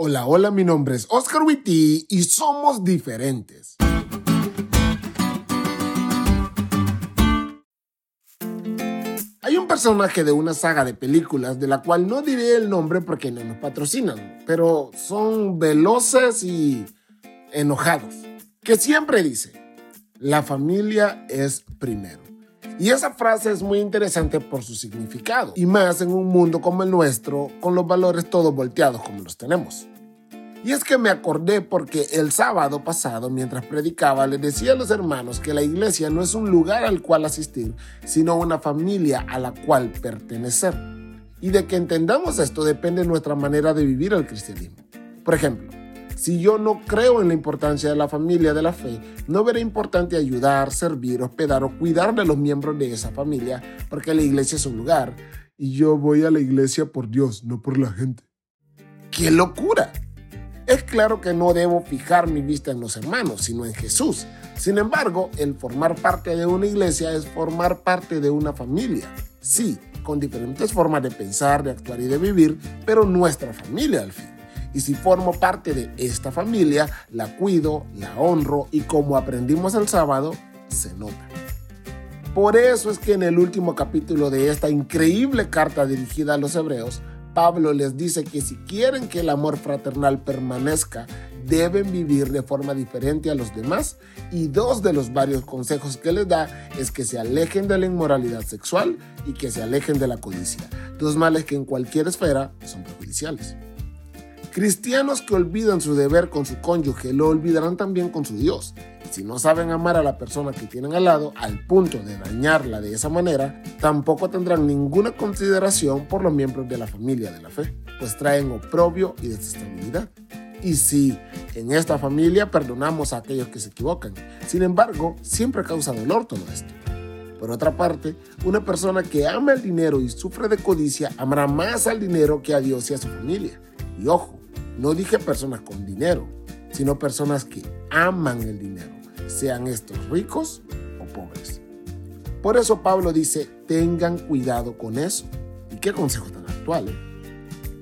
Hola, hola, mi nombre es Oscar Witty y somos diferentes. Hay un personaje de una saga de películas de la cual no diré el nombre porque no nos patrocinan, pero son veloces y enojados, que siempre dice, la familia es primero. Y esa frase es muy interesante por su significado, y más en un mundo como el nuestro, con los valores todos volteados como los tenemos. Y es que me acordé porque el sábado pasado, mientras predicaba, le decía a los hermanos que la iglesia no es un lugar al cual asistir, sino una familia a la cual pertenecer. Y de que entendamos esto depende de nuestra manera de vivir el cristianismo. Por ejemplo, si yo no creo en la importancia de la familia de la fe, no veré importante ayudar, servir, hospedar o cuidar de los miembros de esa familia, porque la iglesia es un lugar y yo voy a la iglesia por Dios, no por la gente. ¡Qué locura! Es claro que no debo fijar mi vista en los hermanos, sino en Jesús. Sin embargo, el formar parte de una iglesia es formar parte de una familia. Sí, con diferentes formas de pensar, de actuar y de vivir, pero nuestra familia al fin. Y si formo parte de esta familia, la cuido, la honro y como aprendimos el sábado, se nota. Por eso es que en el último capítulo de esta increíble carta dirigida a los hebreos, Pablo les dice que si quieren que el amor fraternal permanezca, deben vivir de forma diferente a los demás y dos de los varios consejos que les da es que se alejen de la inmoralidad sexual y que se alejen de la codicia, dos males que en cualquier esfera son perjudiciales. Cristianos que olvidan su deber con su cónyuge lo olvidarán también con su Dios. Si no saben amar a la persona que tienen al lado al punto de dañarla de esa manera, tampoco tendrán ninguna consideración por los miembros de la familia de la fe, pues traen oprobio y desestabilidad. Y si en esta familia perdonamos a aquellos que se equivocan, sin embargo, siempre causa dolor todo esto. Por otra parte, una persona que ama el dinero y sufre de codicia amará más al dinero que a Dios y a su familia. Y ojo, no dije personas con dinero, sino personas que aman el dinero, sean estos ricos o pobres. Por eso Pablo dice, tengan cuidado con eso. ¿Y qué consejo tan actual? Eh?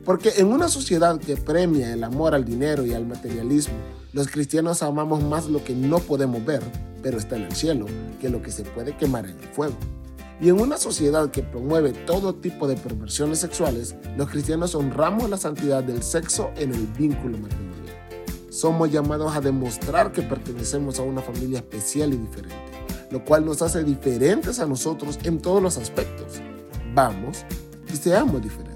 Porque en una sociedad que premia el amor al dinero y al materialismo, los cristianos amamos más lo que no podemos ver, pero está en el cielo, que lo que se puede quemar en el fuego. Y en una sociedad que promueve todo tipo de perversiones sexuales, los cristianos honramos la santidad del sexo en el vínculo matrimonial. Somos llamados a demostrar que pertenecemos a una familia especial y diferente, lo cual nos hace diferentes a nosotros en todos los aspectos. Vamos y seamos diferentes.